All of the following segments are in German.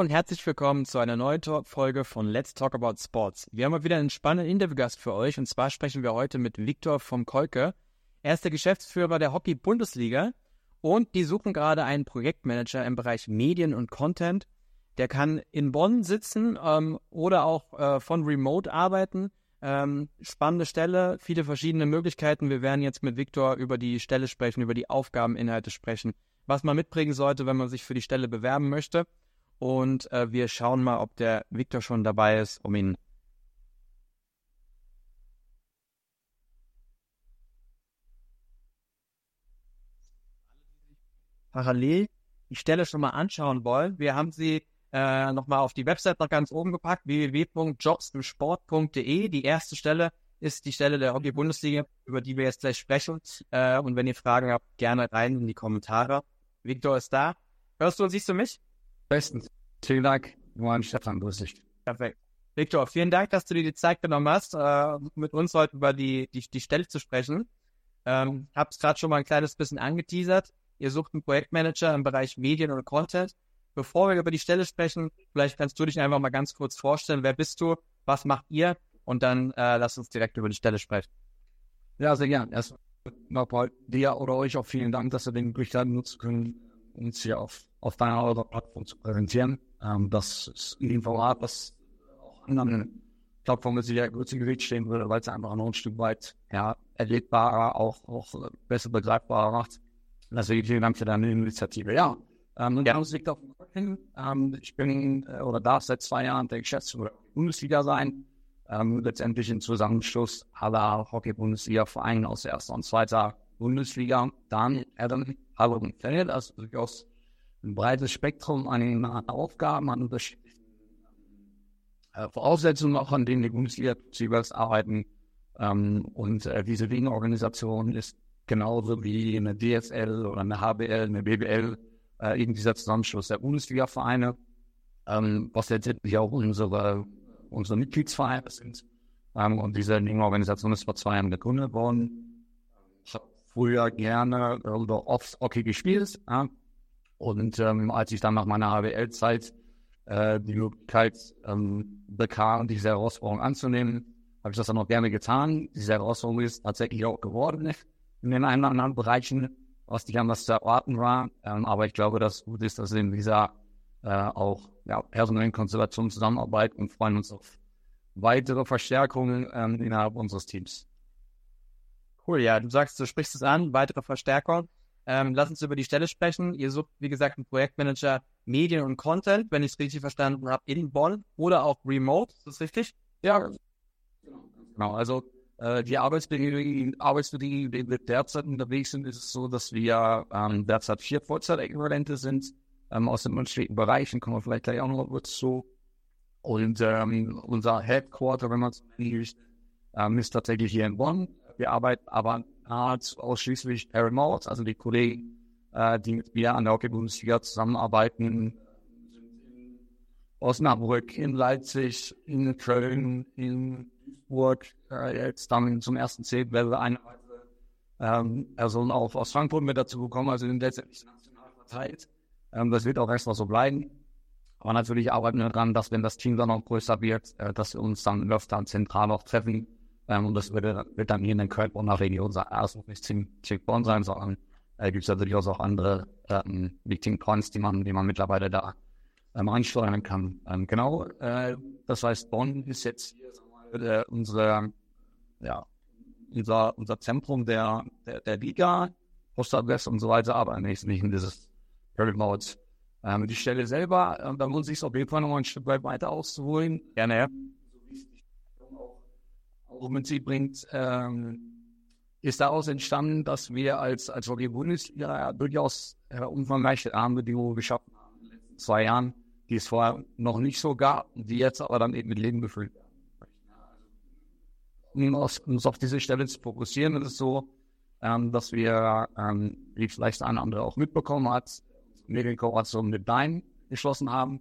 und herzlich willkommen zu einer neuen Folge von Let's Talk About Sports. Wir haben mal wieder einen spannenden Interviewgast für euch und zwar sprechen wir heute mit Viktor vom Kolke. Er ist der Geschäftsführer der Hockey-Bundesliga und die suchen gerade einen Projektmanager im Bereich Medien und Content. Der kann in Bonn sitzen ähm, oder auch äh, von Remote arbeiten. Ähm, spannende Stelle, viele verschiedene Möglichkeiten. Wir werden jetzt mit Viktor über die Stelle sprechen, über die Aufgabeninhalte sprechen, was man mitbringen sollte, wenn man sich für die Stelle bewerben möchte und äh, wir schauen mal, ob der Victor schon dabei ist, um ihn parallel die Stelle schon mal anschauen wollen. Wir haben sie äh, nochmal auf die Website noch ganz oben gepackt, www.jobssport.de. Die erste Stelle ist die Stelle der Hockey-Bundesliga, über die wir jetzt gleich sprechen. Äh, und wenn ihr Fragen habt, gerne rein in die Kommentare. Victor ist da. Hörst du und siehst du mich? Bestens. Vielen Dank. Moin, Stefan, grüß dich. Perfekt. Victor, vielen Dank, dass du dir die Zeit genommen hast, äh, mit uns heute über die, die, die Stelle zu sprechen. Ähm, hab's gerade schon mal ein kleines bisschen angeteasert. Ihr sucht einen Projektmanager im Bereich Medien und Content. Bevor wir über die Stelle sprechen, vielleicht kannst du dich einfach mal ganz kurz vorstellen. Wer bist du? Was macht ihr? Und dann äh, lass uns direkt über die Stelle sprechen. Ja, sehr gern. Erst nochmal dir oder euch auch vielen Dank, dass wir den Möglichkeit nutzen können, uns hier auf, auf deiner oder Plattform zu präsentieren. Ähm, das ist ein Format, was auch anderen Plattformen sicher gut zu Gewicht stehen würde, weil es einfach noch ein Stück weit ja, erlebbarer, auch, auch besser begreifbarer macht. Deswegen vielen Dank für deine Initiative. Ja, ähm, ja. liegt auf dem Rücken. Ähm, ich bin äh, oder darf seit zwei Jahren der Geschäftsführer der Bundesliga sein. Ähm, letztendlich ein Zusammenschluss aller Hockey-Bundesliga-Vereine aus erster und zweiter Bundesliga. Dann Adam und Feld, also durchaus ein breites Spektrum an, Aufgaben, an unterschiedlichen äh, Voraussetzungen, auch an denen die Bundesliga jeweils arbeiten. Ähm, und äh, diese Ligenorganisation ist genauso wie eine DSL oder eine HBL, eine BBL, äh, eben dieser Zusammenschluss der Bundesliga-Vereine, ähm, was letztendlich auch unsere, unsere Mitgliedsvereine sind. Ähm, und diese Ligenorganisation ist vor zwei Jahren gegründet worden. Ich habe früher gerne oder oft Hockey gespielt. Und ähm, als ich dann nach meiner HWL-Zeit äh, die Möglichkeit ähm, bekam, diese Herausforderung anzunehmen, habe ich das dann auch gerne getan. Diese Herausforderung ist tatsächlich auch geworden in den einen oder anderen Bereichen, was nicht anders zu erwarten war. Ähm, aber ich glaube, dass gut ist, dass in dieser äh, auch ja, personellen Konstellation zusammenarbeiten und freuen uns auf weitere Verstärkungen ähm, innerhalb unseres Teams. Cool, ja, du sagst, du sprichst es an, weitere Verstärkung. Ähm, lass uns über die Stelle sprechen. Ihr sucht, wie gesagt, einen Projektmanager Medien und Content, wenn ich es richtig verstanden habe, in Bonn oder auch remote. Ist das richtig? Ja, genau. Also äh, die Arbeitsbedingungen, Arbeitsbedingungen, die wir derzeit unterwegs sind, ist es so, dass wir ähm, derzeit vier Vollzeitäquivalente sind ähm, aus den unterschiedlichen Bereichen. Kommen wir vielleicht gleich auch noch kurz zu. Und ähm, unser Headquarter, wenn man es so ähm, ist tatsächlich hier in Bonn. Wir arbeiten aber nahezu ausschließlich Remote. Also die Kollegen, äh, die mit mir an der Hockey-Bundesliga zusammenarbeiten, in Osnabrück, in Leipzig, in Köln, in Duisburg, äh, jetzt dann zum ersten werden wir eine ähm, Person auch aus Frankfurt mit dazu bekommen, also sind letztendlich national verteilt. Ähm, das wird auch erstmal so bleiben. Aber natürlich arbeiten wir daran, dass wenn das Team dann noch größer wird, äh, dass wir uns dann öfter zentral auch treffen ähm, und das wird, wird, dann hier in der Köln-Bonner Region sein. Also nicht ziemlich Bonn sein, sondern äh, gibt es natürlich auch andere ähm, Meeting Points, die man, die man mittlerweile da ähm, ansteuern kann. Ähm, genau, äh, das heißt, Bonn ist jetzt hier äh, unsere, ja, unser, unser Zentrum der, der, der Liga, Postadresse und so weiter, aber im Wesentlichen dieses Remote. Ähm, die Stelle selber, äh, da muss ich es auf jeden Fall noch ein Stück weit weiter auszuholen. Gerne, mit sich bringt, ähm, ist daraus entstanden, dass wir als, als Hockey-Bundesliga durchaus äh, umfangreiche Rahmenbedingungen geschaffen haben in den letzten zwei Jahren, die es vorher noch nicht so gab, die jetzt aber dann eben mit Leben gefüllt werden. Um uns auf diese Stelle zu fokussieren, ist es so, ähm, dass wir, ähm, wie vielleicht ein anderer auch mitbekommen hat, Medienkooperation mit Dein geschlossen haben.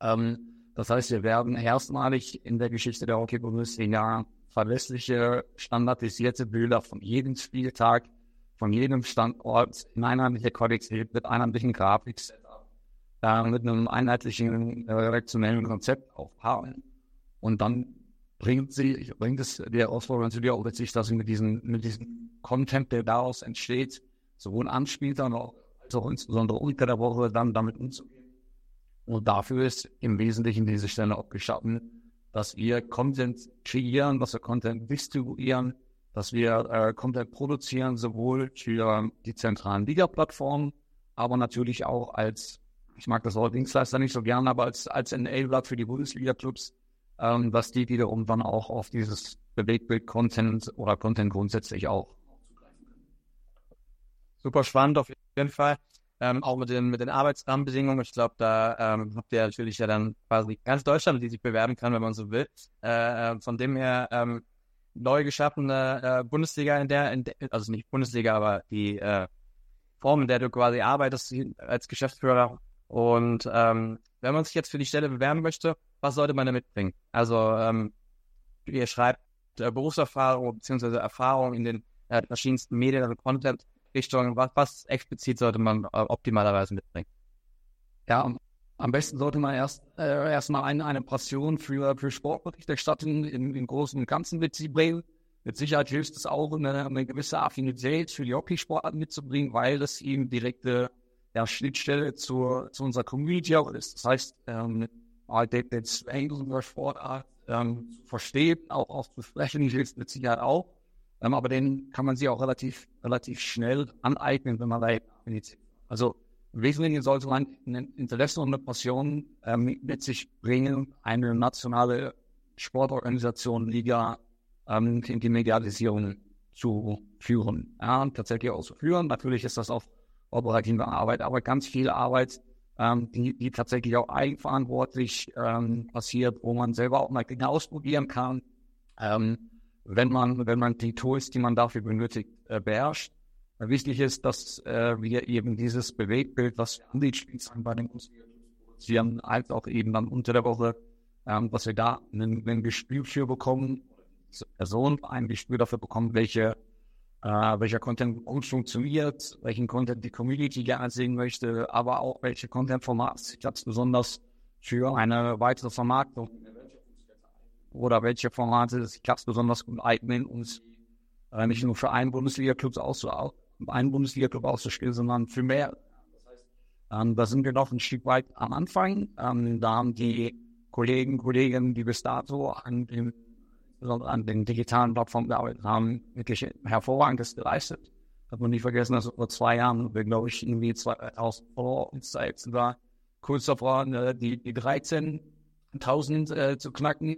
Ähm, das heißt, wir werden erstmalig in der Geschichte der Hockey-Bundesliga verlässliche, standardisierte Bilder von jedem Spieltag, von jedem Standort in einheitlicher Qualität mit einheitlichen Grafik-Setup äh, mit einem einheitlichen äh, redaktionellen Konzept aufhaben. Und dann bringt sie, bringt es die Herausforderung zu dir auch letztlich, dass sie mit diesem, mit diesem Content, der daraus entsteht, sowohl am Spieltag als auch insbesondere unter der Woche dann damit umzugehen. Und dafür ist im Wesentlichen diese Stelle auch geschaffen, dass wir Content kreieren, dass wir Content distribuieren, dass wir äh, Content produzieren, sowohl für die zentralen Liga-Plattformen, aber natürlich auch als, ich mag das Wort Dienstleister nicht so gerne, aber als, als Enabler für die Bundesliga-Clubs, ähm, dass die wiederum dann auch auf dieses Bewegtbild-Content oder Content grundsätzlich auch Super spannend auf jeden Fall. Ähm, auch mit den, mit den Arbeitsrahmenbedingungen. Ich glaube, da ähm, habt ihr natürlich ja dann quasi ganz Deutschland, die sich bewerben kann, wenn man so will. Äh, äh von dem her ähm, neu geschaffene äh, Bundesliga in der, in der, also nicht Bundesliga, aber die äh, Form, in der du quasi arbeitest als Geschäftsführer. Und ähm, wenn man sich jetzt für die Stelle bewerben möchte, was sollte man da mitbringen? Also ähm, ihr schreibt äh, Berufserfahrung bzw. Erfahrung in den äh, verschiedensten Medien und Content Richtung, was, was explizit sollte man äh, optimalerweise mitbringen? Ja, am besten sollte man erst äh, erstmal eine, eine Passion für, für Sportberichterstattung im, im Großen und Ganzen mitbringen. Mit Sicherheit hilft es auch, eine, eine gewisse Affinität für die Hockeysportart mitzubringen, weil das eben direkte ja, Schnittstelle zur, zu unserer Community auch ist. Das heißt, den, Zwang unserer Sportart ähm, zu verstehen, auch auszusprechen, hilft mit Sicherheit auch. Ähm, aber den kann man sich auch relativ, relativ schnell aneignen, wenn man da initiiert. Also im Wesentlichen sollte man ein Interesse und eine Passion ähm, mit sich bringen, eine nationale Sportorganisation, Liga ähm, in die Medialisierung zu führen. Ja, tatsächlich auch zu führen. Natürlich ist das auch operative Arbeit, aber ganz viel Arbeit, ähm, die, die tatsächlich auch eigenverantwortlich ähm, passiert, wo man selber auch mal Dinge ausprobieren kann. Ähm, wenn man, wenn man die Tools, die man dafür benötigt, äh, beherrscht. Wichtig ist, dass äh, wir eben dieses Bewegtbild, was wir an die Spielzeiten bei den produzieren, als auch eben dann unter der Woche, ähm, dass wir da ein, ein Gespür für bekommen, Person ein Gespür dafür bekommen, welche, äh, welcher Content gut funktioniert, welchen Content die Community gerne sehen möchte, aber auch welche Content-Formate sich ganz besonders für eine weitere Vermarktung oder welche Formate sich ganz besonders gut eignen, um äh, nicht nur für einen Bundesliga-Club auszu einen Bundesliga-Club auszuspielen, sondern für mehr. Ähm, da sind wir noch ein Stück weit am Anfang. Ähm, da haben die Kollegen, Kolleginnen, die bis dato an dem an den digitalen Plattformen gearbeitet haben, wirklich hervorragendes geleistet. Hat man nicht vergessen, dass vor zwei Jahren glaube ich, irgendwie 2000 Follower uns da jetzt sogar kurz davor äh, die, die 13.000 äh, zu knacken.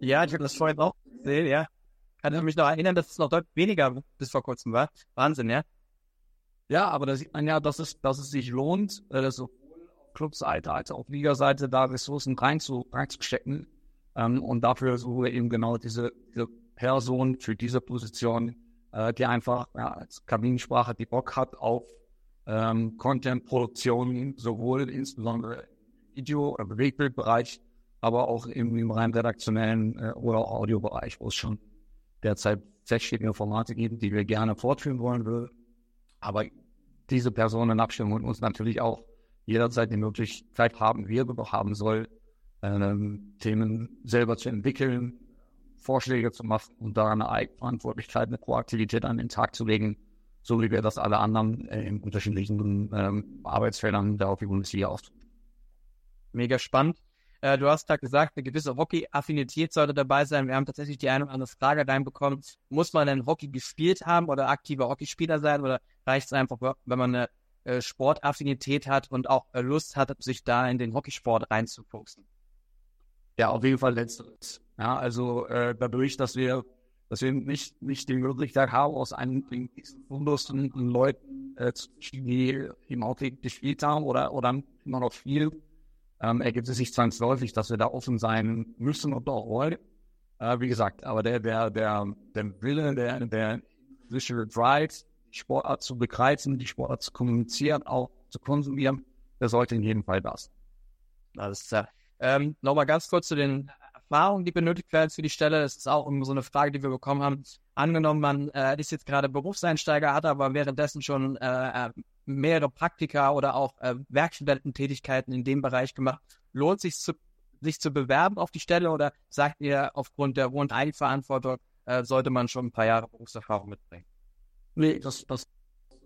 Ja, ich habe das vorhin auch gesehen, ja. Kann ich mich noch erinnern, dass es noch deutlich weniger bis vor kurzem war. Wahnsinn, ja. Ja, aber da sieht man ja, dass es, dass es sich lohnt, äh, sowohl auf Clubseite als auch auf Liga-Seite da Ressourcen reinzu, reinzustecken. Ähm, und dafür wir eben genau diese, diese Person für diese Position, äh, die einfach ja, als Kabinensprache die Bock hat auf ähm, Content-Produktion, sowohl insbesondere Video- oder Bewegtbildbereich, aber auch im, im rein redaktionellen äh, oder Audiobereich, wo es schon derzeit feststehende Formate gibt, die wir gerne fortführen wollen würden. Aber diese Personen in Abstimmung uns natürlich auch jederzeit die Möglichkeit haben, wir haben soll, ähm, Themen selber zu entwickeln, Vorschläge zu machen und daran eine Eigenverantwortlichkeit, eine Proaktivität an den Tag zu legen, so wie wir das alle anderen äh, in unterschiedlichen ähm, Arbeitsfeldern der Hockey-Bundesliga auch Mega spannend. Äh, du hast da gesagt, eine gewisse Hockey-Affinität sollte dabei sein. Wir haben tatsächlich die eine oder andere Frage reinbekommen. Muss man denn Hockey gespielt haben oder aktiver Hockeyspieler sein oder reicht es einfach, wenn man eine äh, Sportaffinität hat und auch äh, Lust hat, sich da in den Hockeysport reinzufuchsen? Ja, auf jeden Fall letzteres. Ja, also äh, dadurch, dass wir, dass wir nicht, nicht die Möglichkeit haben, aus einem diesen Fundus Leuten, äh, die im Hockey gespielt haben oder, oder immer noch viel ähm, ergibt es sich zwangsläufig, dass wir da offen sein müssen und auch wollen. Äh, wie gesagt, aber der, der, der, der Wille, der, der Visual Drive, die Sportart zu begreifen, die Sportart zu kommunizieren, auch zu konsumieren, der sollte in jedem Fall das. Alles klar. Ähm, Nochmal ganz kurz zu den Erfahrung, die benötigt werden für die Stelle? Das ist auch so eine Frage, die wir bekommen haben. Angenommen, man äh, ist jetzt gerade Berufseinsteiger, hat aber währenddessen schon äh, äh mehrere Praktika oder auch äh, Werkstudententätigkeiten in dem Bereich gemacht. Lohnt sich zu, sich zu bewerben auf die Stelle oder sagt ihr, aufgrund der hohen Eigenverantwortung äh, sollte man schon ein paar Jahre Berufserfahrung mitbringen? Nee, das, das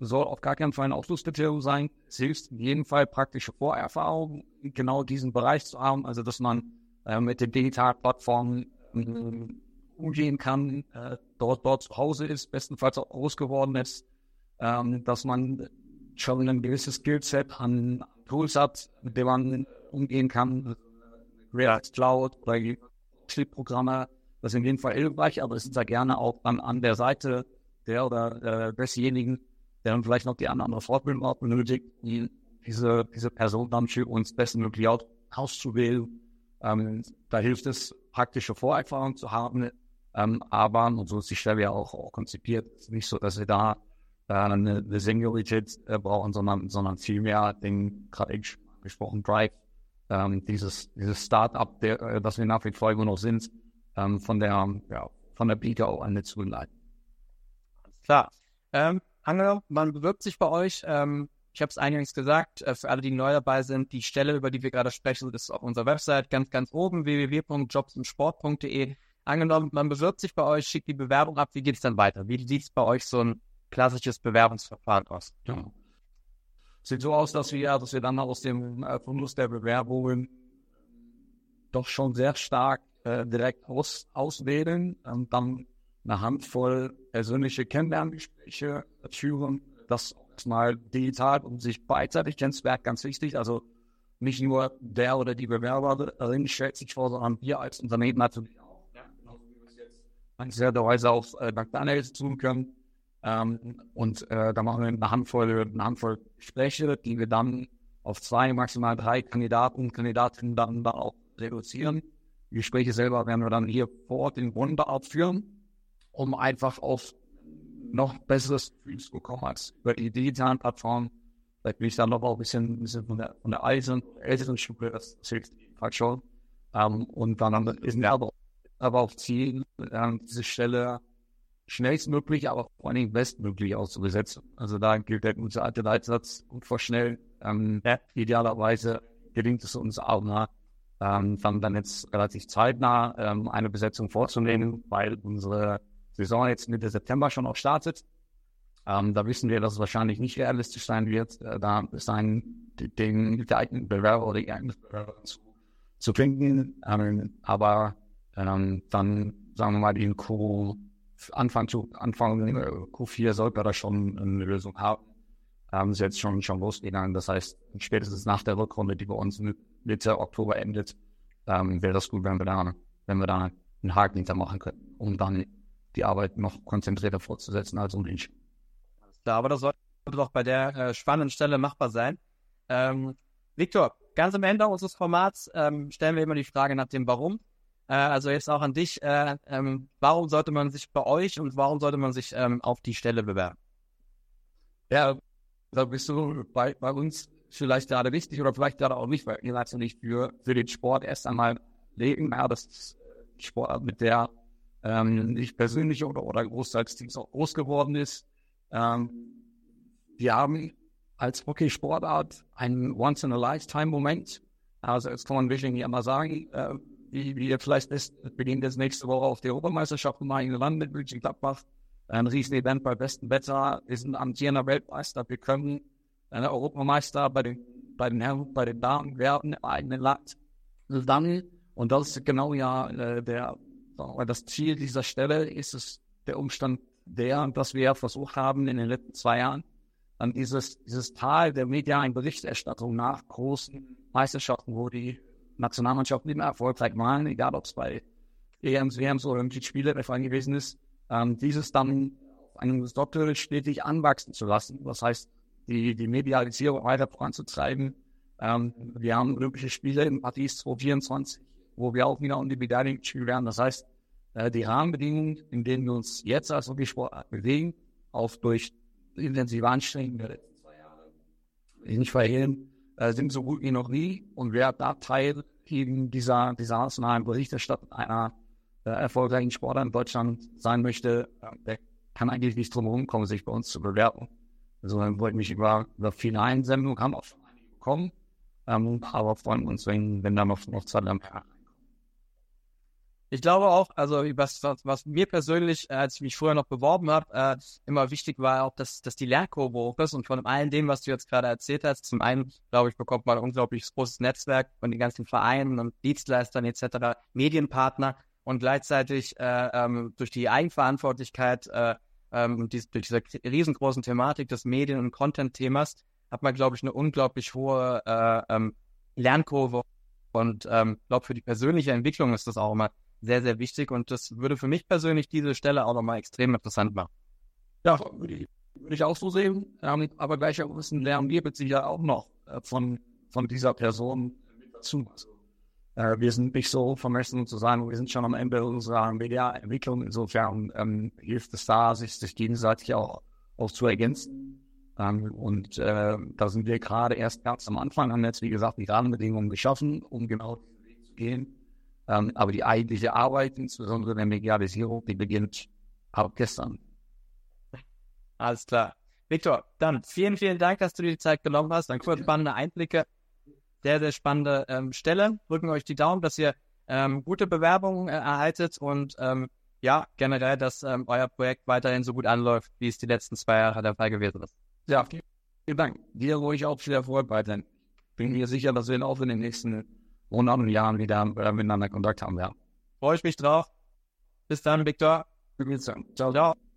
soll auf gar keinen Fall ein Ausschlusskriterium sein. Es hilft in jedem Fall praktische Vorerfahrung, genau diesen Bereich zu haben, also dass man äh, mit den digitalen Plattformen äh, umgehen kann, äh, dort, dort zu Hause ist, bestenfalls auch groß geworden ist, ähm, dass man schon ein gewisses Skillset an Tools hat, mit dem man umgehen kann. React Cloud oder Programme, das ist in jedem Fall hilfreich, aber es ist ja gerne auch dann an der Seite der oder äh, desjenigen, der dann vielleicht noch die andere Fortbildung benötigt, die, diese, diese Person dann für uns bestmöglich auszuwählen. Ähm, da hilft es, praktische Vorerfahrung zu haben, ähm, aber, und so ist die Stelle ja auch, auch konzipiert, nicht so, dass wir da äh, eine, eine Seniorität äh, brauchen, sondern, sondern vielmehr den gerade gesprochen Drive, ähm, dieses, dieses Start-up, äh, das wir nach wie vor immer noch sind, ähm, von der, ja, von der BKO an zu leiten. Klar. Ähm, angenommen, man bewirbt sich bei euch. Ähm, ich habe es eingangs gesagt, äh, für alle, die neu dabei sind, die Stelle, über die wir gerade sprechen, ist auf unserer Website ganz, ganz oben, www.jobsundsport.de. Angenommen, man bewirbt sich bei euch, schickt die Bewerbung ab, wie geht es dann weiter? Wie sieht es bei euch so ein klassisches Bewerbungsverfahren aus? Ja. Sieht so aus, dass wir, dass wir dann aus dem äh, Fundus der Bewerbungen doch schon sehr stark äh, direkt aus, auswählen, ähm, dann eine Handvoll persönliche Kennenlerngespräche führen. Das erstmal digital, um sich beidseitig kennenzulernen, ganz wichtig. Also nicht nur der oder die Bewerberin stellt sich vor, sondern wir als Unternehmen natürlich auch. Ja, genauso wie wir es jetzt dankenswerterweise auch äh, Daniels tun können. Ähm, und äh, da machen wir eine Handvoll, eine Handvoll Gespräche, die wir dann auf zwei, maximal drei Kandidaten und Kandidatinnen dann, dann auch reduzieren. Die Gespräche selber werden wir dann hier vor Ort in Wunderart führen um einfach auf noch besseres Gefühl zu bekommen als über die digitalen Plattformen. Vielleicht bin ich dann noch ein bisschen, ein bisschen von der, von der alten, älteren Schule, das, hilft jedenfalls schon. Um, ähm, und dann ist wir aber, aber auch Ziel, ähm, diese Stelle schnellstmöglich, aber vor allen Dingen bestmöglich auszubesetzen. Also da gilt der gute alte Leitsatz, gut vor schnell. Ähm. Idealerweise gelingt es uns auch nach, ähm, dann, dann jetzt relativ zeitnah ähm, eine Besetzung vorzunehmen, weil unsere Saison jetzt Mitte September schon auch startet. Ähm, da wissen wir, dass es wahrscheinlich nicht realistisch sein wird, äh, da sein, den geeigneten Bewerber oder die geeigneten Bewerber zu, zu finden. Ähm, aber ähm, dann, sagen wir mal, in Q, Anfang, zu, Anfang äh, Q4 sollte wir da schon eine Lösung haben. Haben sie jetzt schon, schon losgegangen. Das heißt, spätestens nach der Rückrunde, die bei uns Mitte Oktober endet, ähm, wäre das gut, wenn wir da, wenn wir da einen Haken hintermachen können, um dann die Arbeit noch konzentrierter fortzusetzen als ohnehin. Alles klar, aber das sollte doch bei der äh, spannenden Stelle machbar sein. Ähm, Viktor, ganz am Ende unseres Formats ähm, stellen wir immer die Frage nach dem Warum. Äh, also jetzt auch an dich. Äh, ähm, warum sollte man sich bei euch und warum sollte man sich ähm, auf die Stelle bewerben? Ja, da bist du bei, bei uns vielleicht gerade wichtig oder vielleicht gerade auch nicht, weil ihr seid ja nicht für, für den Sport erst einmal legen. Ja, das ist Sport, mit der ähm, ich persönlich oder, oder Großteil des Teams auch groß geworden ist. Ähm, wir haben als Hockey-Sportart einen Once-in-a-Lifetime-Moment. Also jetzt kann man wirklich nicht einmal sagen, äh, wie, wie ihr vielleicht ist, beginnt jetzt nächste Woche auf die Europameisterschaft im Eigenen Land mit München Gladbach. Ein Riesen-Event bei bestem Wetter. Wir sind amtierender Weltmeister. Wir können eine Europameister bei den, bei den Herren, bei den Damen werden im eigenen Land. Und das ist genau ja äh, der aber das Ziel dieser Stelle ist es der Umstand der, dass wir versucht haben in den letzten zwei Jahren, dann dieses, dieses Tal der medialen Berichterstattung nach großen Meisterschaften, wo die Nationalmannschaften immer erfolgreich waren, egal ob es bei EMs, WMs oder irgendwelche Spiele der Fall gewesen ist, ähm, dieses dann auf einem Doppel stetig anwachsen zu lassen. Das heißt, die, die Medialisierung weiter voranzutreiben. Ähm, wir haben Olympische Spiele in Paris 2024 wo wir auch wieder um die Medaillen spielen werden. Das heißt, äh, die Rahmenbedingungen, in denen wir uns jetzt als Hockeysport bewegen, auch durch intensive Anstrengungen der letzten zwei Jahre nicht verhehlen, äh, sind so gut wie noch nie. Und wer da Teil eben dieser, dieser nationalen Berichterstatter einer äh, erfolgreichen Sportler in Deutschland sein möchte, äh, der kann eigentlich nicht drum herum kommen, sich bei uns zu bewerben. Also dann wollte ich mich über, über viele Einsendungen, haben auch schon einige bekommen, ähm, aber freuen uns, wenn, wenn da noch, noch zwei mehr ich glaube auch, also was, was, was mir persönlich, äh, als ich mich früher noch beworben habe, äh, immer wichtig war auch, dass, dass die Lernkurve hoch ist und von allen dem, was du jetzt gerade erzählt hast, zum einen, glaube ich, bekommt man ein unglaublich großes Netzwerk von den ganzen Vereinen und Dienstleistern etc., Medienpartner und gleichzeitig äh, ähm, durch die Eigenverantwortlichkeit äh, ähm, dies, durch diese riesengroßen Thematik des Medien- und Content-Themas hat man, glaube ich, eine unglaublich hohe äh, ähm, Lernkurve und ähm, glaube für die persönliche Entwicklung ist das auch immer sehr, sehr wichtig und das würde für mich persönlich diese Stelle auch nochmal extrem interessant machen. Ja, würde ich, würde ich auch so sehen. Ähm, aber gleichermaßen lernen wir mit Sicherheit auch noch äh, von, von dieser Person dazu. Also, äh, wir sind nicht so vermessen zu sagen, wir sind schon am Ende unserer Mediaentwicklung. Insofern ähm, hilft es da, sich, sich gegenseitig auch, auch zu ergänzen. Ähm, und äh, da sind wir gerade erst ganz am Anfang, haben jetzt, wie gesagt, die Rahmenbedingungen geschaffen, um genau diesen Weg zu gehen. Ähm, aber die eigentliche Arbeit, insbesondere der Medialisierung, die beginnt ab gestern. Alles klar. Victor, dann vielen, vielen Dank, dass du dir die Zeit genommen hast. Danke. Für spannende Einblicke. Sehr, sehr spannende ähm, Stelle. Drücken euch die Daumen, dass ihr ähm, gute Bewerbungen äh, erhaltet und ähm, ja, generell, dass ähm, euer Projekt weiterhin so gut anläuft, wie es die letzten zwei Jahre der Fall gewesen ist. Ja, vielen Dank. Dir ruhig auch viel Erfolg weiterhin. Bin mir sicher, dass wir auch in den nächsten Monaten und Jahren wieder äh, miteinander Kontakt haben werden. Freue ich mich drauf. Bis dann, Victor. Ciao. Ciao.